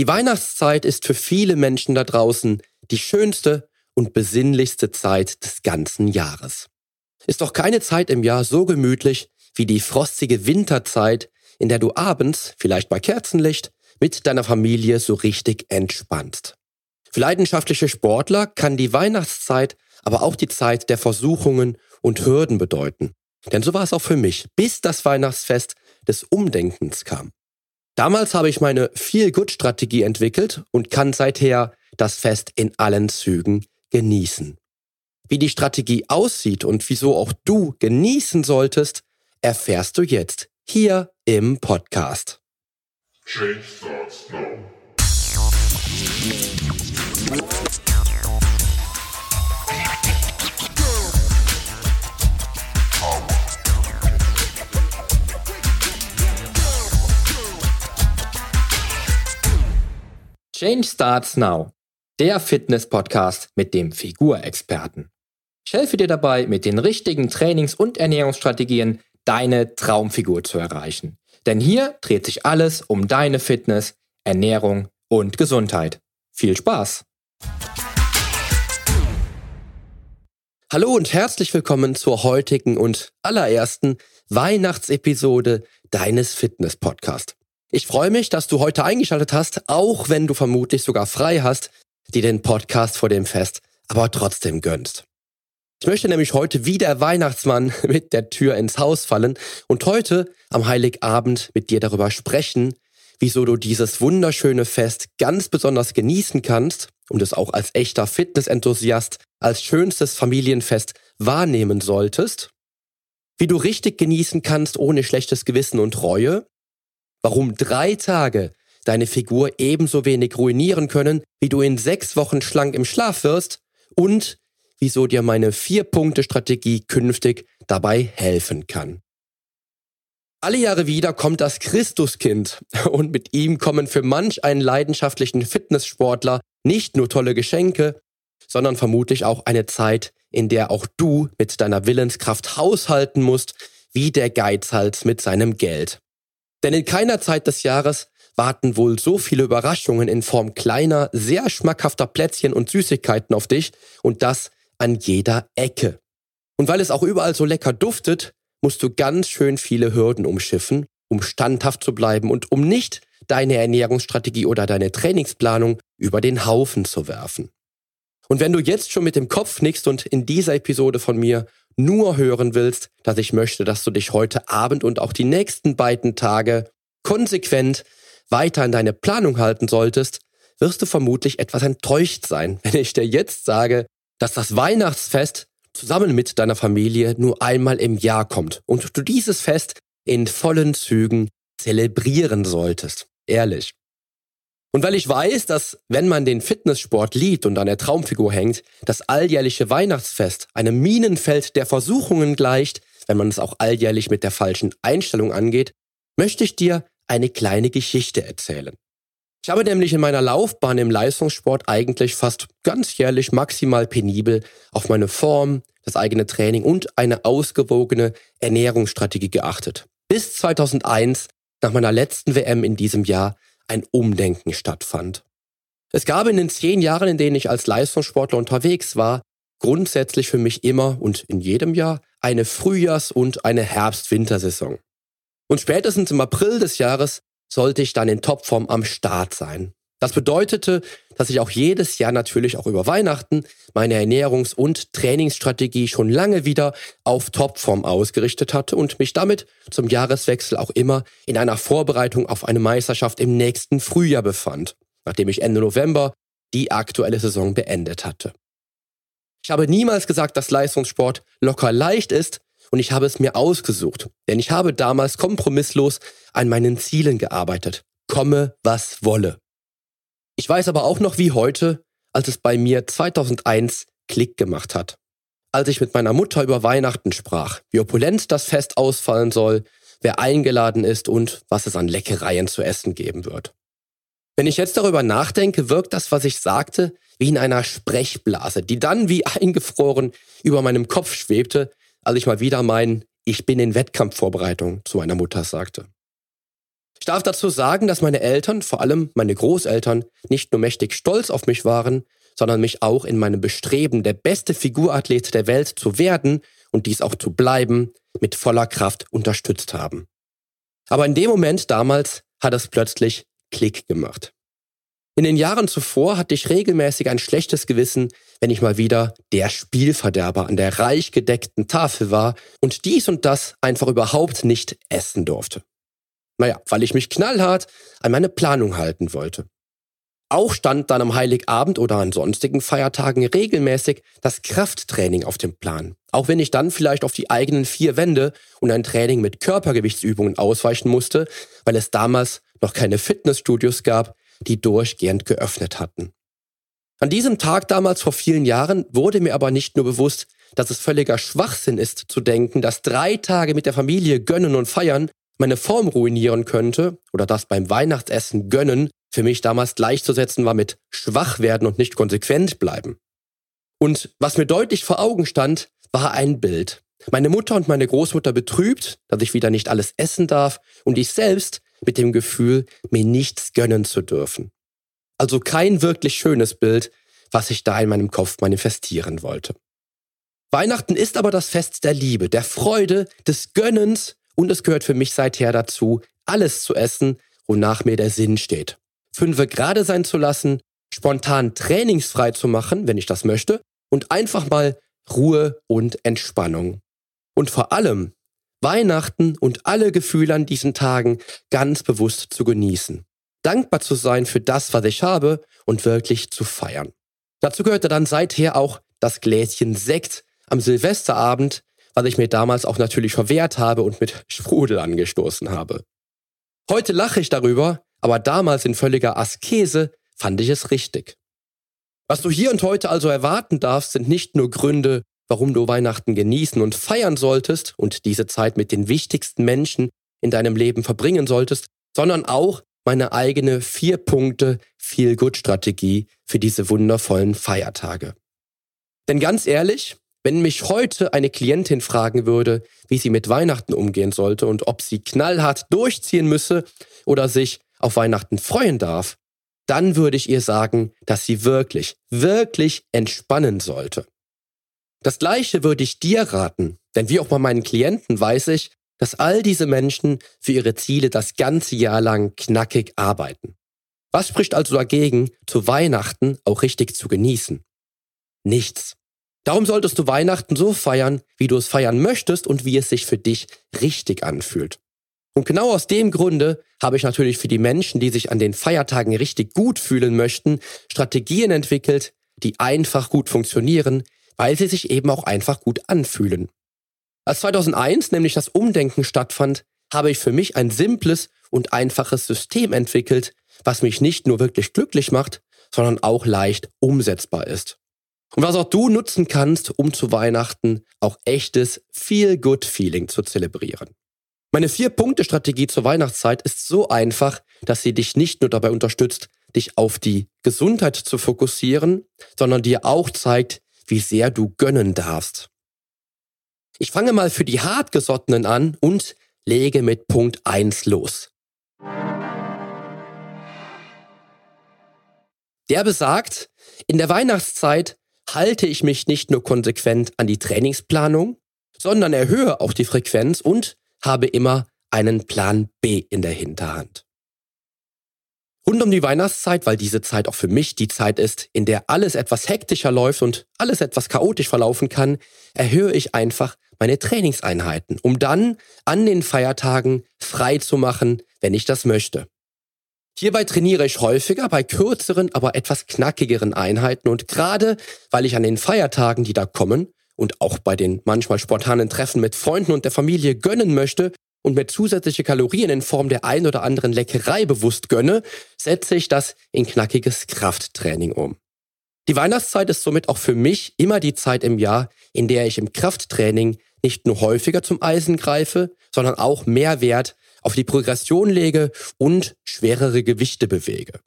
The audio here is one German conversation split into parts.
Die Weihnachtszeit ist für viele Menschen da draußen die schönste und besinnlichste Zeit des ganzen Jahres. Ist doch keine Zeit im Jahr so gemütlich wie die frostige Winterzeit, in der du abends, vielleicht bei Kerzenlicht, mit deiner Familie so richtig entspannst. Für leidenschaftliche Sportler kann die Weihnachtszeit aber auch die Zeit der Versuchungen und Hürden bedeuten. Denn so war es auch für mich, bis das Weihnachtsfest des Umdenkens kam. Damals habe ich meine Feel-Good-Strategie entwickelt und kann seither das Fest in allen Zügen genießen. Wie die Strategie aussieht und wieso auch du genießen solltest, erfährst du jetzt hier im Podcast. Change starts now. Change Starts Now, der Fitness-Podcast mit dem Figurexperten. Ich helfe dir dabei, mit den richtigen Trainings- und Ernährungsstrategien deine Traumfigur zu erreichen. Denn hier dreht sich alles um deine Fitness, Ernährung und Gesundheit. Viel Spaß! Hallo und herzlich willkommen zur heutigen und allerersten Weihnachtsepisode deines Fitness-Podcasts. Ich freue mich, dass du heute eingeschaltet hast, auch wenn du vermutlich sogar frei hast, die den Podcast vor dem Fest aber trotzdem gönnst. Ich möchte nämlich heute wie der Weihnachtsmann mit der Tür ins Haus fallen und heute am Heiligabend mit dir darüber sprechen, wieso du dieses wunderschöne Fest ganz besonders genießen kannst und es auch als echter Fitnessenthusiast als schönstes Familienfest wahrnehmen solltest, wie du richtig genießen kannst ohne schlechtes Gewissen und Reue warum drei Tage deine Figur ebenso wenig ruinieren können, wie du in sechs Wochen schlank im Schlaf wirst und wieso dir meine Vier-Punkte-Strategie künftig dabei helfen kann. Alle Jahre wieder kommt das Christuskind und mit ihm kommen für manch einen leidenschaftlichen Fitnesssportler nicht nur tolle Geschenke, sondern vermutlich auch eine Zeit, in der auch du mit deiner Willenskraft haushalten musst, wie der Geizhals mit seinem Geld. Denn in keiner Zeit des Jahres warten wohl so viele Überraschungen in Form kleiner, sehr schmackhafter Plätzchen und Süßigkeiten auf dich und das an jeder Ecke. Und weil es auch überall so lecker duftet, musst du ganz schön viele Hürden umschiffen, um standhaft zu bleiben und um nicht deine Ernährungsstrategie oder deine Trainingsplanung über den Haufen zu werfen. Und wenn du jetzt schon mit dem Kopf nickst und in dieser Episode von mir nur hören willst, dass ich möchte, dass du dich heute Abend und auch die nächsten beiden Tage konsequent weiter an deine Planung halten solltest, wirst du vermutlich etwas enttäuscht sein, wenn ich dir jetzt sage, dass das Weihnachtsfest zusammen mit deiner Familie nur einmal im Jahr kommt und du dieses Fest in vollen Zügen zelebrieren solltest. Ehrlich. Und weil ich weiß, dass wenn man den Fitnesssport liebt und an der Traumfigur hängt, das alljährliche Weihnachtsfest einem Minenfeld der Versuchungen gleicht, wenn man es auch alljährlich mit der falschen Einstellung angeht, möchte ich dir eine kleine Geschichte erzählen. Ich habe nämlich in meiner Laufbahn im Leistungssport eigentlich fast ganz jährlich maximal penibel auf meine Form, das eigene Training und eine ausgewogene Ernährungsstrategie geachtet. Bis 2001, nach meiner letzten WM in diesem Jahr, ein Umdenken stattfand. Es gab in den zehn Jahren, in denen ich als Leistungssportler unterwegs war, grundsätzlich für mich immer und in jedem Jahr eine Frühjahrs- und eine Herbst-Wintersaison. Und spätestens im April des Jahres sollte ich dann in Topform am Start sein. Das bedeutete, dass ich auch jedes Jahr natürlich auch über Weihnachten meine Ernährungs- und Trainingsstrategie schon lange wieder auf Topform ausgerichtet hatte und mich damit zum Jahreswechsel auch immer in einer Vorbereitung auf eine Meisterschaft im nächsten Frühjahr befand, nachdem ich Ende November die aktuelle Saison beendet hatte. Ich habe niemals gesagt, dass Leistungssport locker leicht ist und ich habe es mir ausgesucht, denn ich habe damals kompromisslos an meinen Zielen gearbeitet, komme was wolle. Ich weiß aber auch noch wie heute, als es bei mir 2001 Klick gemacht hat. Als ich mit meiner Mutter über Weihnachten sprach, wie opulent das Fest ausfallen soll, wer eingeladen ist und was es an Leckereien zu essen geben wird. Wenn ich jetzt darüber nachdenke, wirkt das, was ich sagte, wie in einer Sprechblase, die dann wie eingefroren über meinem Kopf schwebte, als ich mal wieder mein Ich bin in Wettkampfvorbereitung zu meiner Mutter sagte. Ich darf dazu sagen, dass meine Eltern, vor allem meine Großeltern, nicht nur mächtig stolz auf mich waren, sondern mich auch in meinem Bestreben, der beste Figurathlet der Welt zu werden und dies auch zu bleiben, mit voller Kraft unterstützt haben. Aber in dem Moment damals hat es plötzlich Klick gemacht. In den Jahren zuvor hatte ich regelmäßig ein schlechtes Gewissen, wenn ich mal wieder der Spielverderber an der reich gedeckten Tafel war und dies und das einfach überhaupt nicht essen durfte. Naja, weil ich mich knallhart an meine Planung halten wollte. Auch stand dann am Heiligabend oder an sonstigen Feiertagen regelmäßig das Krafttraining auf dem Plan. Auch wenn ich dann vielleicht auf die eigenen vier Wände und ein Training mit Körpergewichtsübungen ausweichen musste, weil es damals noch keine Fitnessstudios gab, die durchgehend geöffnet hatten. An diesem Tag damals vor vielen Jahren wurde mir aber nicht nur bewusst, dass es völliger Schwachsinn ist zu denken, dass drei Tage mit der Familie gönnen und feiern meine Form ruinieren könnte oder das beim Weihnachtsessen gönnen für mich damals gleichzusetzen war mit schwach werden und nicht konsequent bleiben. Und was mir deutlich vor Augen stand, war ein Bild. Meine Mutter und meine Großmutter betrübt, dass ich wieder nicht alles essen darf und ich selbst mit dem Gefühl, mir nichts gönnen zu dürfen. Also kein wirklich schönes Bild, was ich da in meinem Kopf manifestieren wollte. Weihnachten ist aber das Fest der Liebe, der Freude, des Gönnens und es gehört für mich seither dazu, alles zu essen, wonach mir der Sinn steht. Fünfe gerade sein zu lassen, spontan trainingsfrei zu machen, wenn ich das möchte, und einfach mal Ruhe und Entspannung. Und vor allem Weihnachten und alle Gefühle an diesen Tagen ganz bewusst zu genießen. Dankbar zu sein für das, was ich habe und wirklich zu feiern. Dazu gehörte dann seither auch das Gläschen Sekt am Silvesterabend, was ich mir damals auch natürlich verwehrt habe und mit Sprudel angestoßen habe. Heute lache ich darüber, aber damals in völliger Askese fand ich es richtig. Was du hier und heute also erwarten darfst, sind nicht nur Gründe, warum du Weihnachten genießen und feiern solltest und diese Zeit mit den wichtigsten Menschen in deinem Leben verbringen solltest, sondern auch meine eigene vier Punkte Feel Good Strategie für diese wundervollen Feiertage. Denn ganz ehrlich, wenn mich heute eine Klientin fragen würde, wie sie mit Weihnachten umgehen sollte und ob sie knallhart durchziehen müsse oder sich auf Weihnachten freuen darf, dann würde ich ihr sagen, dass sie wirklich, wirklich entspannen sollte. Das gleiche würde ich dir raten, denn wie auch bei meinen Klienten weiß ich, dass all diese Menschen für ihre Ziele das ganze Jahr lang knackig arbeiten. Was spricht also dagegen, zu Weihnachten auch richtig zu genießen? Nichts. Darum solltest du Weihnachten so feiern, wie du es feiern möchtest und wie es sich für dich richtig anfühlt. Und genau aus dem Grunde habe ich natürlich für die Menschen, die sich an den Feiertagen richtig gut fühlen möchten, Strategien entwickelt, die einfach gut funktionieren, weil sie sich eben auch einfach gut anfühlen. Als 2001 nämlich das Umdenken stattfand, habe ich für mich ein simples und einfaches System entwickelt, was mich nicht nur wirklich glücklich macht, sondern auch leicht umsetzbar ist. Und was auch du nutzen kannst, um zu Weihnachten auch echtes Feel-Good-Feeling zu zelebrieren. Meine Vier-Punkte-Strategie zur Weihnachtszeit ist so einfach, dass sie dich nicht nur dabei unterstützt, dich auf die Gesundheit zu fokussieren, sondern dir auch zeigt, wie sehr du gönnen darfst. Ich fange mal für die Hartgesottenen an und lege mit Punkt 1 los. Der besagt, in der Weihnachtszeit halte ich mich nicht nur konsequent an die Trainingsplanung, sondern erhöhe auch die Frequenz und habe immer einen Plan B in der Hinterhand. Rund um die Weihnachtszeit, weil diese Zeit auch für mich die Zeit ist, in der alles etwas hektischer läuft und alles etwas chaotisch verlaufen kann, erhöhe ich einfach meine Trainingseinheiten, um dann an den Feiertagen frei zu machen, wenn ich das möchte. Hierbei trainiere ich häufiger bei kürzeren, aber etwas knackigeren Einheiten und gerade weil ich an den Feiertagen, die da kommen, und auch bei den manchmal spontanen Treffen mit Freunden und der Familie gönnen möchte, und mir zusätzliche Kalorien in Form der ein oder anderen Leckerei bewusst gönne, setze ich das in knackiges Krafttraining um. Die Weihnachtszeit ist somit auch für mich immer die Zeit im Jahr, in der ich im Krafttraining nicht nur häufiger zum Eisen greife, sondern auch mehr Wert auf die Progression lege und schwerere Gewichte bewege.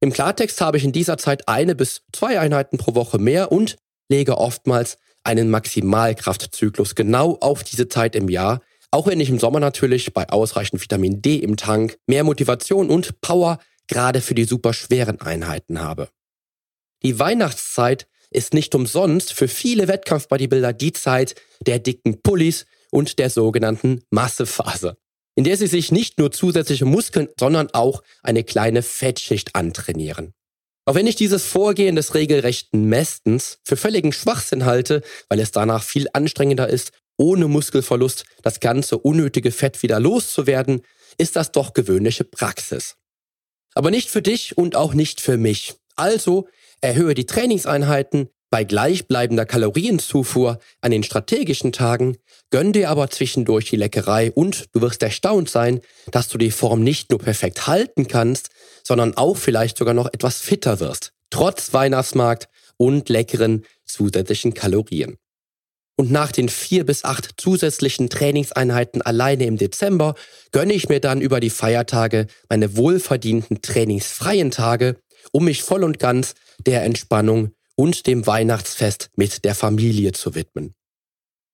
Im Klartext habe ich in dieser Zeit eine bis zwei Einheiten pro Woche mehr und lege oftmals einen Maximalkraftzyklus genau auf diese Zeit im Jahr, Auch wenn ich im Sommer natürlich bei ausreichend Vitamin D im Tank mehr Motivation und Power gerade für die super schweren Einheiten habe. Die Weihnachtszeit ist nicht umsonst für viele Wettkampf-Bodybuilder die Zeit der dicken Pullis und der sogenannten Massephase, in der sie sich nicht nur zusätzliche Muskeln, sondern auch eine kleine Fettschicht antrainieren. Auch wenn ich dieses Vorgehen des regelrechten Mästens für völligen Schwachsinn halte, weil es danach viel anstrengender ist, ohne Muskelverlust das ganze unnötige Fett wieder loszuwerden, ist das doch gewöhnliche Praxis. Aber nicht für dich und auch nicht für mich. Also erhöhe die Trainingseinheiten bei gleichbleibender Kalorienzufuhr an den strategischen Tagen, gönn dir aber zwischendurch die Leckerei und du wirst erstaunt sein, dass du die Form nicht nur perfekt halten kannst, sondern auch vielleicht sogar noch etwas fitter wirst, trotz Weihnachtsmarkt und leckeren zusätzlichen Kalorien. Und nach den vier bis acht zusätzlichen Trainingseinheiten alleine im Dezember gönne ich mir dann über die Feiertage meine wohlverdienten trainingsfreien Tage, um mich voll und ganz der Entspannung und dem Weihnachtsfest mit der Familie zu widmen.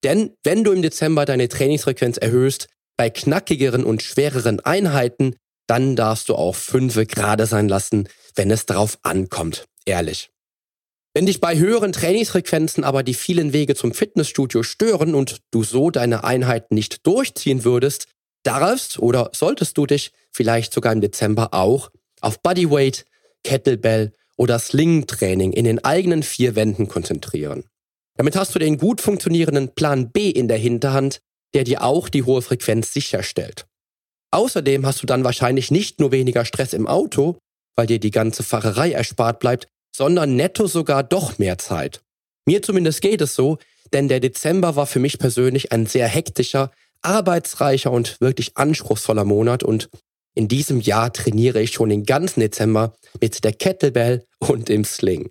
Denn wenn du im Dezember deine Trainingsfrequenz erhöhst, bei knackigeren und schwereren Einheiten, dann darfst du auch fünfe gerade sein lassen, wenn es darauf ankommt. Ehrlich. Wenn dich bei höheren Trainingsfrequenzen aber die vielen Wege zum Fitnessstudio stören und du so deine Einheiten nicht durchziehen würdest, darfst oder solltest du dich vielleicht sogar im Dezember auch auf Bodyweight, Kettlebell oder Sling-Training in den eigenen vier Wänden konzentrieren. Damit hast du den gut funktionierenden Plan B in der Hinterhand, der dir auch die hohe Frequenz sicherstellt. Außerdem hast du dann wahrscheinlich nicht nur weniger Stress im Auto, weil dir die ganze Fahrerei erspart bleibt, sondern netto sogar doch mehr Zeit. Mir zumindest geht es so, denn der Dezember war für mich persönlich ein sehr hektischer, arbeitsreicher und wirklich anspruchsvoller Monat und in diesem Jahr trainiere ich schon den ganzen Dezember mit der Kettlebell und im Sling.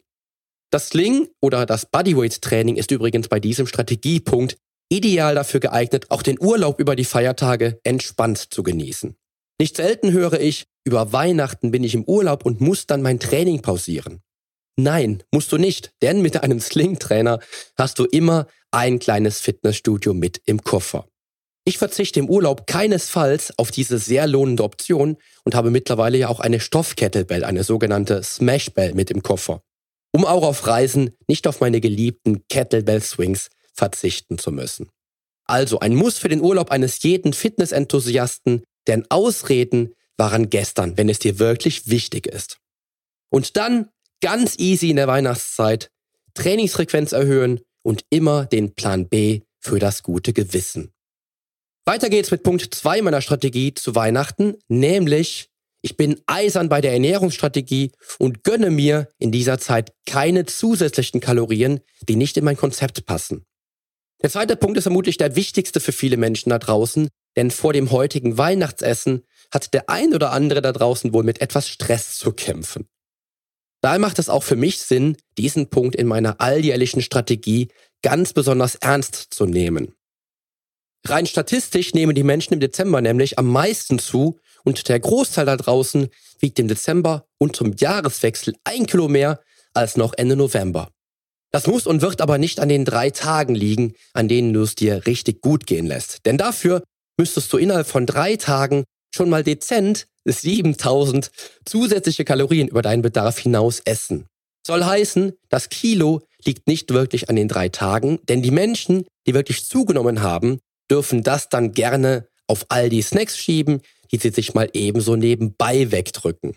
Das Sling oder das Bodyweight Training ist übrigens bei diesem Strategiepunkt ideal dafür geeignet, auch den Urlaub über die Feiertage entspannt zu genießen. Nicht selten höre ich, über Weihnachten bin ich im Urlaub und muss dann mein Training pausieren. Nein, musst du nicht, denn mit einem Sling-Trainer hast du immer ein kleines Fitnessstudio mit im Koffer. Ich verzichte im Urlaub keinesfalls auf diese sehr lohnende Option und habe mittlerweile ja auch eine Stoffkettlebell, eine sogenannte Smashbell mit im Koffer, um auch auf Reisen nicht auf meine geliebten Kettlebell Swings verzichten zu müssen. Also ein Muss für den Urlaub eines jeden Fitnessenthusiasten, denn Ausreden waren gestern, wenn es dir wirklich wichtig ist. Und dann Ganz easy in der Weihnachtszeit. Trainingsfrequenz erhöhen und immer den Plan B für das gute Gewissen. Weiter geht's mit Punkt 2 meiner Strategie zu Weihnachten, nämlich ich bin eisern bei der Ernährungsstrategie und gönne mir in dieser Zeit keine zusätzlichen Kalorien, die nicht in mein Konzept passen. Der zweite Punkt ist vermutlich der wichtigste für viele Menschen da draußen, denn vor dem heutigen Weihnachtsessen hat der ein oder andere da draußen wohl mit etwas Stress zu kämpfen. Daher macht es auch für mich Sinn, diesen Punkt in meiner alljährlichen Strategie ganz besonders ernst zu nehmen. Rein statistisch nehmen die Menschen im Dezember nämlich am meisten zu und der Großteil da draußen wiegt im Dezember und zum Jahreswechsel ein Kilo mehr als noch Ende November. Das muss und wird aber nicht an den drei Tagen liegen, an denen du es dir richtig gut gehen lässt. Denn dafür müsstest du innerhalb von drei Tagen schon mal dezent 7000 zusätzliche Kalorien über deinen Bedarf hinaus essen. Soll heißen, das Kilo liegt nicht wirklich an den drei Tagen, denn die Menschen, die wirklich zugenommen haben, dürfen das dann gerne auf all die Snacks schieben, die sie sich mal ebenso nebenbei wegdrücken.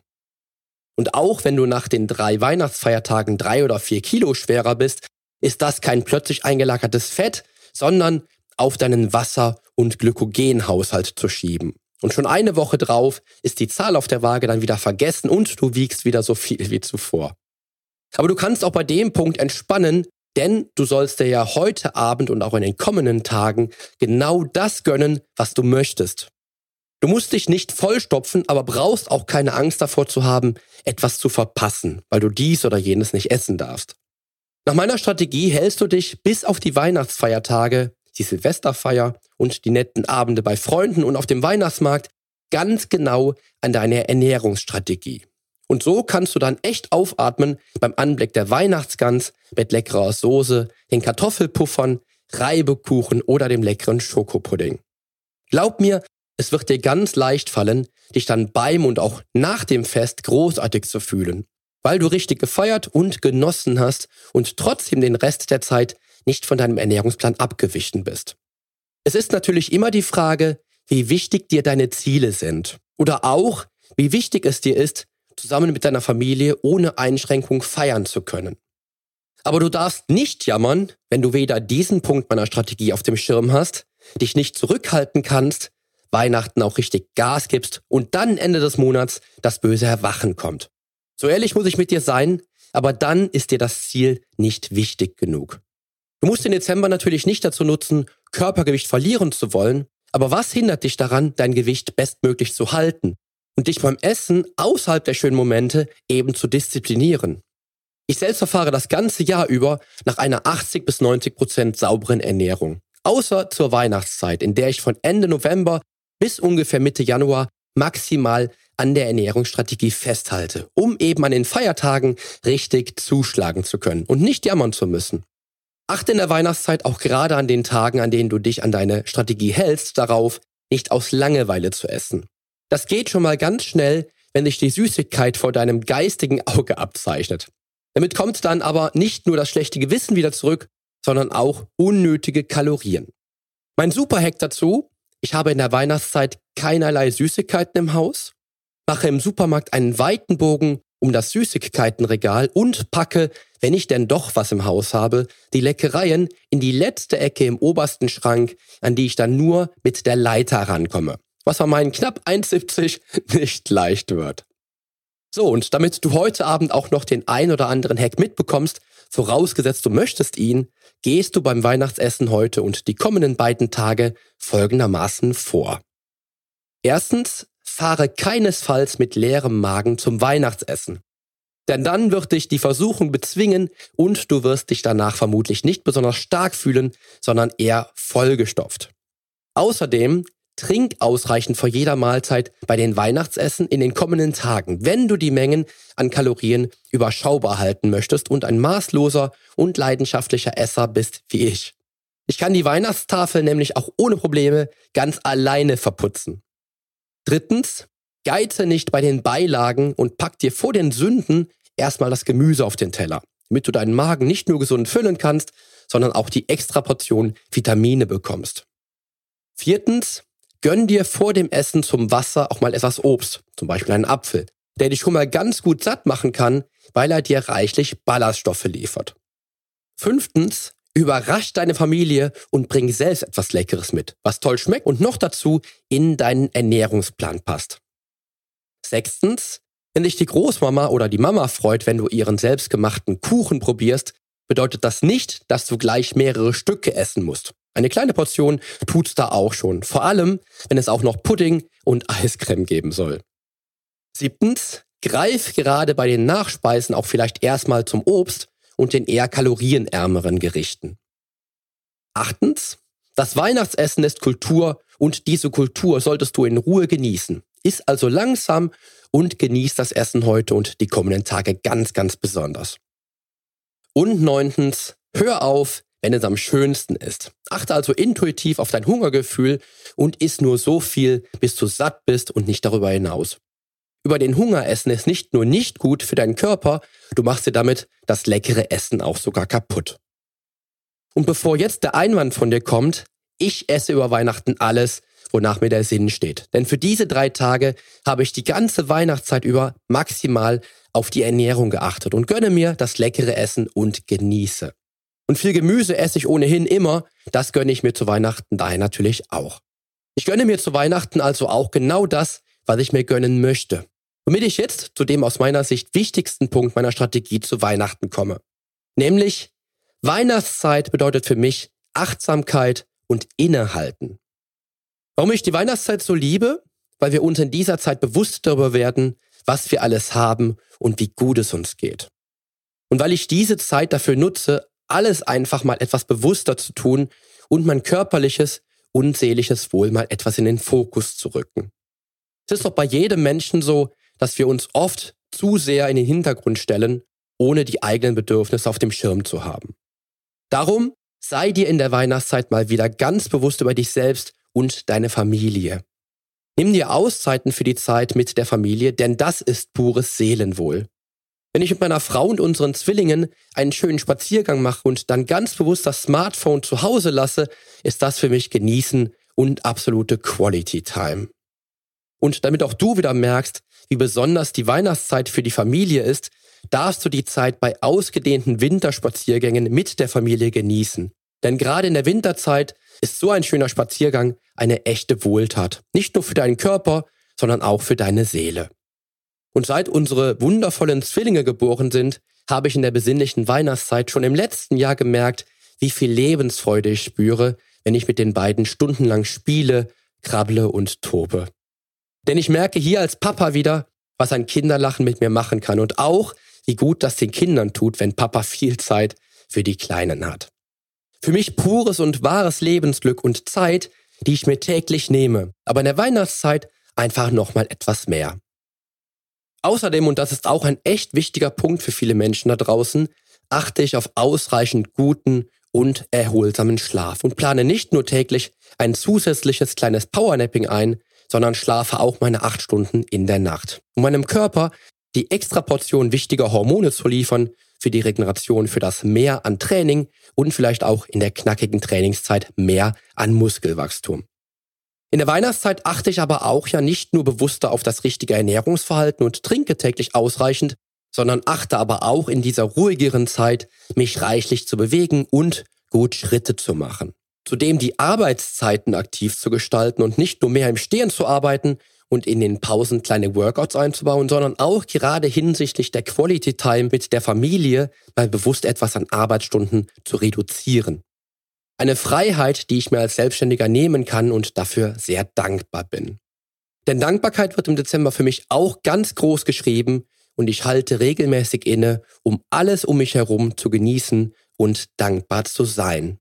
Und auch wenn du nach den drei Weihnachtsfeiertagen drei oder vier Kilo schwerer bist, ist das kein plötzlich eingelagertes Fett, sondern auf deinen Wasser- und Glykogenhaushalt zu schieben. Und schon eine Woche drauf ist die Zahl auf der Waage dann wieder vergessen und du wiegst wieder so viel wie zuvor. Aber du kannst auch bei dem Punkt entspannen, denn du sollst dir ja heute Abend und auch in den kommenden Tagen genau das gönnen, was du möchtest. Du musst dich nicht vollstopfen, aber brauchst auch keine Angst davor zu haben, etwas zu verpassen, weil du dies oder jenes nicht essen darfst. Nach meiner Strategie hältst du dich bis auf die Weihnachtsfeiertage die Silvesterfeier und die netten Abende bei Freunden und auf dem Weihnachtsmarkt ganz genau an deiner Ernährungsstrategie. Und so kannst du dann echt aufatmen beim Anblick der Weihnachtsgans mit leckerer Soße, den Kartoffelpuffern, Reibekuchen oder dem leckeren Schokopudding. Glaub mir, es wird dir ganz leicht fallen, dich dann beim und auch nach dem Fest großartig zu fühlen, weil du richtig gefeiert und genossen hast und trotzdem den Rest der Zeit nicht von deinem Ernährungsplan abgewichen bist. Es ist natürlich immer die Frage, wie wichtig dir deine Ziele sind oder auch, wie wichtig es dir ist, zusammen mit deiner Familie ohne Einschränkung feiern zu können. Aber du darfst nicht jammern, wenn du weder diesen Punkt meiner Strategie auf dem Schirm hast, dich nicht zurückhalten kannst, Weihnachten auch richtig Gas gibst und dann Ende des Monats das böse Erwachen kommt. So ehrlich muss ich mit dir sein, aber dann ist dir das Ziel nicht wichtig genug. Du musst den Dezember natürlich nicht dazu nutzen, Körpergewicht verlieren zu wollen, aber was hindert dich daran, dein Gewicht bestmöglich zu halten und dich beim Essen außerhalb der schönen Momente eben zu disziplinieren? Ich selbst verfahre das ganze Jahr über nach einer 80 bis 90 Prozent sauberen Ernährung. Außer zur Weihnachtszeit, in der ich von Ende November bis ungefähr Mitte Januar maximal an der Ernährungsstrategie festhalte, um eben an den Feiertagen richtig zuschlagen zu können und nicht jammern zu müssen. Achte in der Weihnachtszeit auch gerade an den Tagen, an denen du dich an deine Strategie hältst, darauf, nicht aus Langeweile zu essen. Das geht schon mal ganz schnell, wenn sich die Süßigkeit vor deinem geistigen Auge abzeichnet. Damit kommt dann aber nicht nur das schlechte Gewissen wieder zurück, sondern auch unnötige Kalorien. Mein Superhack dazu, ich habe in der Weihnachtszeit keinerlei Süßigkeiten im Haus, mache im Supermarkt einen weiten Bogen um das Süßigkeitenregal und packe, wenn ich denn doch was im Haus habe, die Leckereien in die letzte Ecke im obersten Schrank, an die ich dann nur mit der Leiter rankomme. Was an meinen knapp 1,70 nicht leicht wird. So, und damit du heute Abend auch noch den ein oder anderen Hack mitbekommst, vorausgesetzt du möchtest ihn, gehst du beim Weihnachtsessen heute und die kommenden beiden Tage folgendermaßen vor. Erstens, fahre keinesfalls mit leerem Magen zum Weihnachtsessen. Denn dann wird dich die Versuchung bezwingen und du wirst dich danach vermutlich nicht besonders stark fühlen, sondern eher vollgestopft. Außerdem Trink ausreichend vor jeder Mahlzeit bei den Weihnachtsessen in den kommenden Tagen, wenn du die Mengen an Kalorien überschaubar halten möchtest und ein maßloser und leidenschaftlicher Esser bist wie ich. Ich kann die Weihnachtstafel nämlich auch ohne Probleme ganz alleine verputzen. Drittens, geize nicht bei den Beilagen und pack dir vor den Sünden erstmal das Gemüse auf den Teller, damit du deinen Magen nicht nur gesund füllen kannst, sondern auch die extra Portion Vitamine bekommst. Viertens, gönn dir vor dem Essen zum Wasser auch mal etwas Obst, zum Beispiel einen Apfel, der dich schon mal ganz gut satt machen kann, weil er dir reichlich Ballaststoffe liefert. Fünftens, überrasch deine Familie und bring selbst etwas Leckeres mit, was toll schmeckt und noch dazu in deinen Ernährungsplan passt. Sechstens, wenn dich die Großmama oder die Mama freut, wenn du ihren selbstgemachten Kuchen probierst, bedeutet das nicht, dass du gleich mehrere Stücke essen musst. Eine kleine Portion tut's da auch schon. Vor allem, wenn es auch noch Pudding und Eiscreme geben soll. Siebtens, greif gerade bei den Nachspeisen auch vielleicht erstmal zum Obst und den eher kalorienärmeren Gerichten. Achtens, das Weihnachtsessen ist Kultur und diese Kultur solltest du in Ruhe genießen. Iss also langsam und genieß das Essen heute und die kommenden Tage ganz, ganz besonders. Und neuntens, hör auf, wenn es am schönsten ist. Achte also intuitiv auf dein Hungergefühl und iss nur so viel, bis du satt bist und nicht darüber hinaus. Über den Hunger essen ist nicht nur nicht gut für deinen Körper, du machst dir damit das leckere Essen auch sogar kaputt. Und bevor jetzt der Einwand von dir kommt, ich esse über Weihnachten alles, wonach mir der Sinn steht. Denn für diese drei Tage habe ich die ganze Weihnachtszeit über maximal auf die Ernährung geachtet und gönne mir das leckere Essen und genieße. Und viel Gemüse esse ich ohnehin immer. Das gönne ich mir zu Weihnachten daher natürlich auch. Ich gönne mir zu Weihnachten also auch genau das, was ich mir gönnen möchte. Womit ich jetzt zu dem aus meiner Sicht wichtigsten Punkt meiner Strategie zu Weihnachten komme. Nämlich, Weihnachtszeit bedeutet für mich Achtsamkeit und Innehalten. Warum ich die Weihnachtszeit so liebe? Weil wir uns in dieser Zeit bewusst darüber werden, was wir alles haben und wie gut es uns geht. Und weil ich diese Zeit dafür nutze, alles einfach mal etwas bewusster zu tun und mein körperliches und seelisches Wohl mal etwas in den Fokus zu rücken. Es ist doch bei jedem Menschen so, dass wir uns oft zu sehr in den Hintergrund stellen, ohne die eigenen Bedürfnisse auf dem Schirm zu haben. Darum sei dir in der Weihnachtszeit mal wieder ganz bewusst über dich selbst und deine Familie. Nimm dir Auszeiten für die Zeit mit der Familie, denn das ist pures Seelenwohl. Wenn ich mit meiner Frau und unseren Zwillingen einen schönen Spaziergang mache und dann ganz bewusst das Smartphone zu Hause lasse, ist das für mich Genießen und absolute Quality Time. Und damit auch du wieder merkst, wie besonders die Weihnachtszeit für die Familie ist, darfst du die Zeit bei ausgedehnten Winterspaziergängen mit der Familie genießen. Denn gerade in der Winterzeit ist so ein schöner Spaziergang eine echte Wohltat. Nicht nur für deinen Körper, sondern auch für deine Seele. Und seit unsere wundervollen Zwillinge geboren sind, habe ich in der besinnlichen Weihnachtszeit schon im letzten Jahr gemerkt, wie viel Lebensfreude ich spüre, wenn ich mit den beiden stundenlang spiele, krabble und tobe. Denn ich merke hier als Papa wieder, was ein Kinderlachen mit mir machen kann und auch, wie gut das den Kindern tut, wenn Papa viel Zeit für die Kleinen hat. Für mich pures und wahres Lebensglück und Zeit, die ich mir täglich nehme, aber in der Weihnachtszeit einfach nochmal etwas mehr. Außerdem, und das ist auch ein echt wichtiger Punkt für viele Menschen da draußen, achte ich auf ausreichend guten und erholsamen Schlaf und plane nicht nur täglich ein zusätzliches kleines Powernapping ein, sondern schlafe auch meine acht Stunden in der Nacht, um meinem Körper die extra Portion wichtiger Hormone zu liefern für die Regeneration, für das Mehr an Training und vielleicht auch in der knackigen Trainingszeit mehr an Muskelwachstum. In der Weihnachtszeit achte ich aber auch ja nicht nur bewusster auf das richtige Ernährungsverhalten und trinke täglich ausreichend, sondern achte aber auch in dieser ruhigeren Zeit, mich reichlich zu bewegen und gut Schritte zu machen. Zudem die Arbeitszeiten aktiv zu gestalten und nicht nur mehr im Stehen zu arbeiten und in den Pausen kleine Workouts einzubauen, sondern auch gerade hinsichtlich der Quality Time mit der Familie mal bewusst etwas an Arbeitsstunden zu reduzieren. Eine Freiheit, die ich mir als Selbstständiger nehmen kann und dafür sehr dankbar bin. Denn Dankbarkeit wird im Dezember für mich auch ganz groß geschrieben und ich halte regelmäßig inne, um alles um mich herum zu genießen und dankbar zu sein.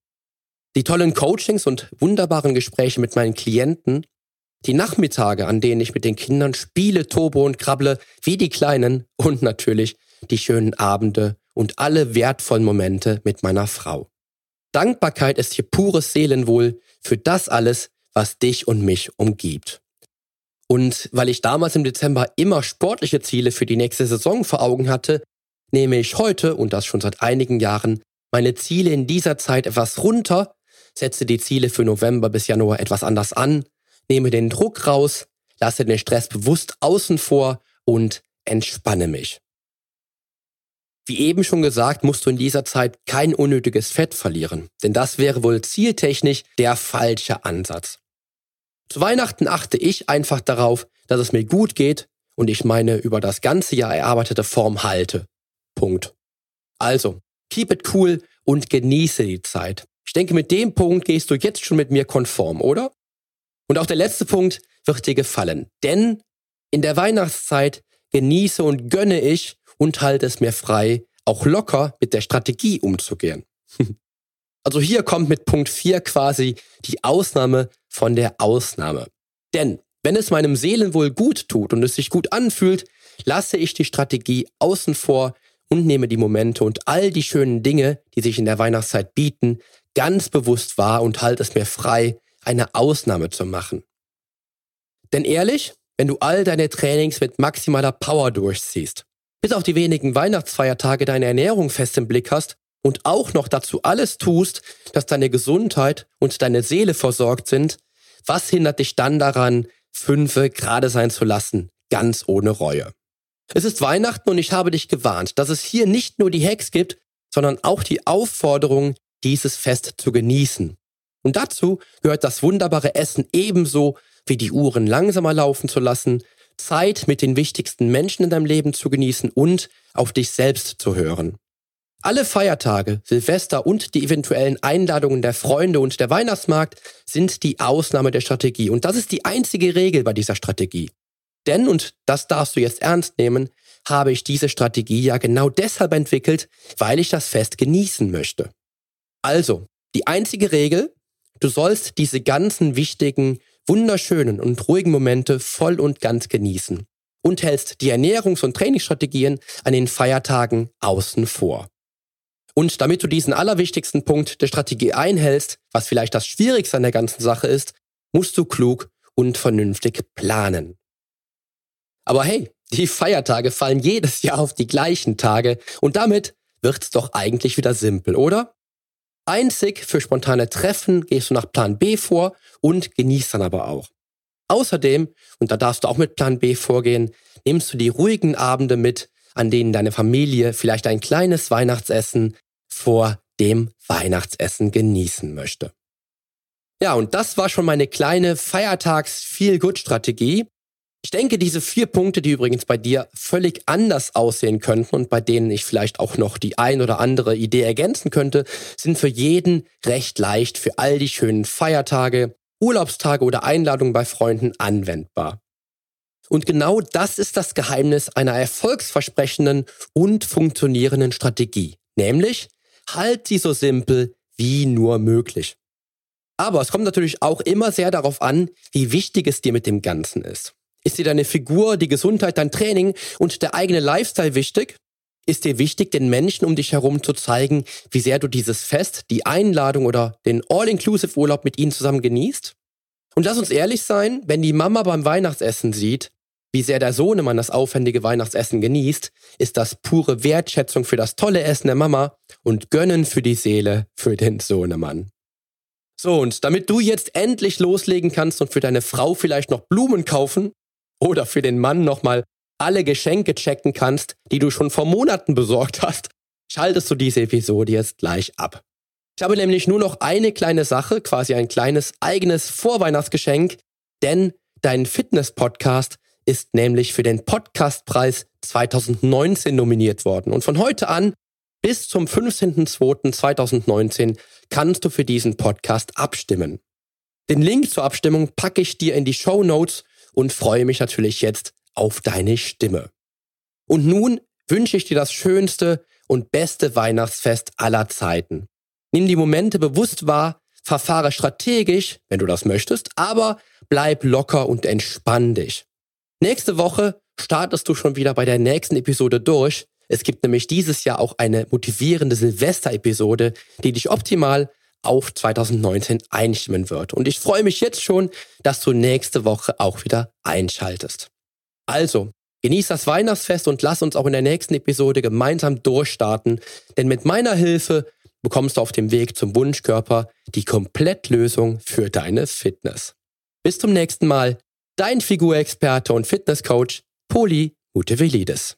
Die tollen Coachings und wunderbaren Gespräche mit meinen Klienten, die Nachmittage, an denen ich mit den Kindern spiele, tobe und krabble, wie die Kleinen und natürlich die schönen Abende und alle wertvollen Momente mit meiner Frau. Dankbarkeit ist hier pures Seelenwohl für das alles, was dich und mich umgibt. Und weil ich damals im Dezember immer sportliche Ziele für die nächste Saison vor Augen hatte, nehme ich heute, und das schon seit einigen Jahren, meine Ziele in dieser Zeit etwas runter, setze die Ziele für November bis Januar etwas anders an, nehme den Druck raus, lasse den Stress bewusst außen vor und entspanne mich. Wie eben schon gesagt, musst du in dieser Zeit kein unnötiges Fett verlieren, denn das wäre wohl zieltechnisch der falsche Ansatz. Zu Weihnachten achte ich einfach darauf, dass es mir gut geht und ich meine über das ganze Jahr erarbeitete Form halte. Punkt. Also, keep it cool und genieße die Zeit. Ich denke, mit dem Punkt gehst du jetzt schon mit mir konform, oder? Und auch der letzte Punkt wird dir gefallen, denn in der Weihnachtszeit genieße und gönne ich und halte es mir frei, auch locker mit der Strategie umzugehen. also hier kommt mit Punkt 4 quasi die Ausnahme von der Ausnahme. Denn wenn es meinem Seelenwohl gut tut und es sich gut anfühlt, lasse ich die Strategie außen vor und nehme die Momente und all die schönen Dinge, die sich in der Weihnachtszeit bieten, ganz bewusst wahr und halte es mir frei, eine Ausnahme zu machen. Denn ehrlich, wenn du all deine Trainings mit maximaler Power durchziehst, bis auf die wenigen Weihnachtsfeiertage deine Ernährung fest im Blick hast und auch noch dazu alles tust, dass deine Gesundheit und deine Seele versorgt sind, was hindert dich dann daran, fünfe gerade sein zu lassen, ganz ohne Reue? Es ist Weihnachten und ich habe dich gewarnt, dass es hier nicht nur die Hacks gibt, sondern auch die Aufforderung, dieses Fest zu genießen. Und dazu gehört das wunderbare Essen ebenso wie die Uhren langsamer laufen zu lassen, Zeit mit den wichtigsten Menschen in deinem Leben zu genießen und auf dich selbst zu hören. Alle Feiertage, Silvester und die eventuellen Einladungen der Freunde und der Weihnachtsmarkt sind die Ausnahme der Strategie. Und das ist die einzige Regel bei dieser Strategie. Denn, und das darfst du jetzt ernst nehmen, habe ich diese Strategie ja genau deshalb entwickelt, weil ich das Fest genießen möchte. Also, die einzige Regel, du sollst diese ganzen wichtigen wunderschönen und ruhigen Momente voll und ganz genießen und hältst die Ernährungs- und Trainingsstrategien an den Feiertagen außen vor. Und damit du diesen allerwichtigsten Punkt der Strategie einhältst, was vielleicht das Schwierigste an der ganzen Sache ist, musst du klug und vernünftig planen. Aber hey, die Feiertage fallen jedes Jahr auf die gleichen Tage und damit wird's doch eigentlich wieder simpel, oder? Einzig für spontane Treffen gehst du nach Plan B vor und genießt dann aber auch. Außerdem, und da darfst du auch mit Plan B vorgehen, nimmst du die ruhigen Abende mit, an denen deine Familie vielleicht ein kleines Weihnachtsessen vor dem Weihnachtsessen genießen möchte. Ja, und das war schon meine kleine Feiertags-Feel-Good-Strategie. Ich denke, diese vier Punkte, die übrigens bei dir völlig anders aussehen könnten und bei denen ich vielleicht auch noch die ein oder andere Idee ergänzen könnte, sind für jeden recht leicht für all die schönen Feiertage, Urlaubstage oder Einladungen bei Freunden anwendbar. Und genau das ist das Geheimnis einer erfolgsversprechenden und funktionierenden Strategie. Nämlich, halt sie so simpel wie nur möglich. Aber es kommt natürlich auch immer sehr darauf an, wie wichtig es dir mit dem Ganzen ist. Ist dir deine Figur, die Gesundheit, dein Training und der eigene Lifestyle wichtig? Ist dir wichtig, den Menschen um dich herum zu zeigen, wie sehr du dieses Fest, die Einladung oder den All-Inclusive-Urlaub mit ihnen zusammen genießt? Und lass uns ehrlich sein, wenn die Mama beim Weihnachtsessen sieht, wie sehr der Sohnemann das aufwendige Weihnachtsessen genießt, ist das pure Wertschätzung für das tolle Essen der Mama und Gönnen für die Seele für den Sohnemann. So, und damit du jetzt endlich loslegen kannst und für deine Frau vielleicht noch Blumen kaufen oder für den Mann nochmal alle Geschenke checken kannst, die du schon vor Monaten besorgt hast, schaltest du diese Episode jetzt gleich ab. Ich habe nämlich nur noch eine kleine Sache, quasi ein kleines eigenes Vorweihnachtsgeschenk, denn dein Fitness-Podcast ist nämlich für den Podcastpreis 2019 nominiert worden. Und von heute an bis zum 15.02.2019 kannst du für diesen Podcast abstimmen. Den Link zur Abstimmung packe ich dir in die Show Notes und freue mich natürlich jetzt auf deine Stimme. Und nun wünsche ich dir das schönste und beste Weihnachtsfest aller Zeiten. Nimm die Momente bewusst wahr, verfahre strategisch, wenn du das möchtest, aber bleib locker und entspann dich. Nächste Woche startest du schon wieder bei der nächsten Episode durch. Es gibt nämlich dieses Jahr auch eine motivierende Silvester-Episode, die dich optimal auf 2019 einstimmen wird. Und ich freue mich jetzt schon, dass du nächste Woche auch wieder einschaltest. Also, genieß das Weihnachtsfest und lass uns auch in der nächsten Episode gemeinsam durchstarten, denn mit meiner Hilfe bekommst du auf dem Weg zum Wunschkörper die Komplettlösung für deine Fitness. Bis zum nächsten Mal, dein Figurexperte und Fitnesscoach Poli Mutevelidis.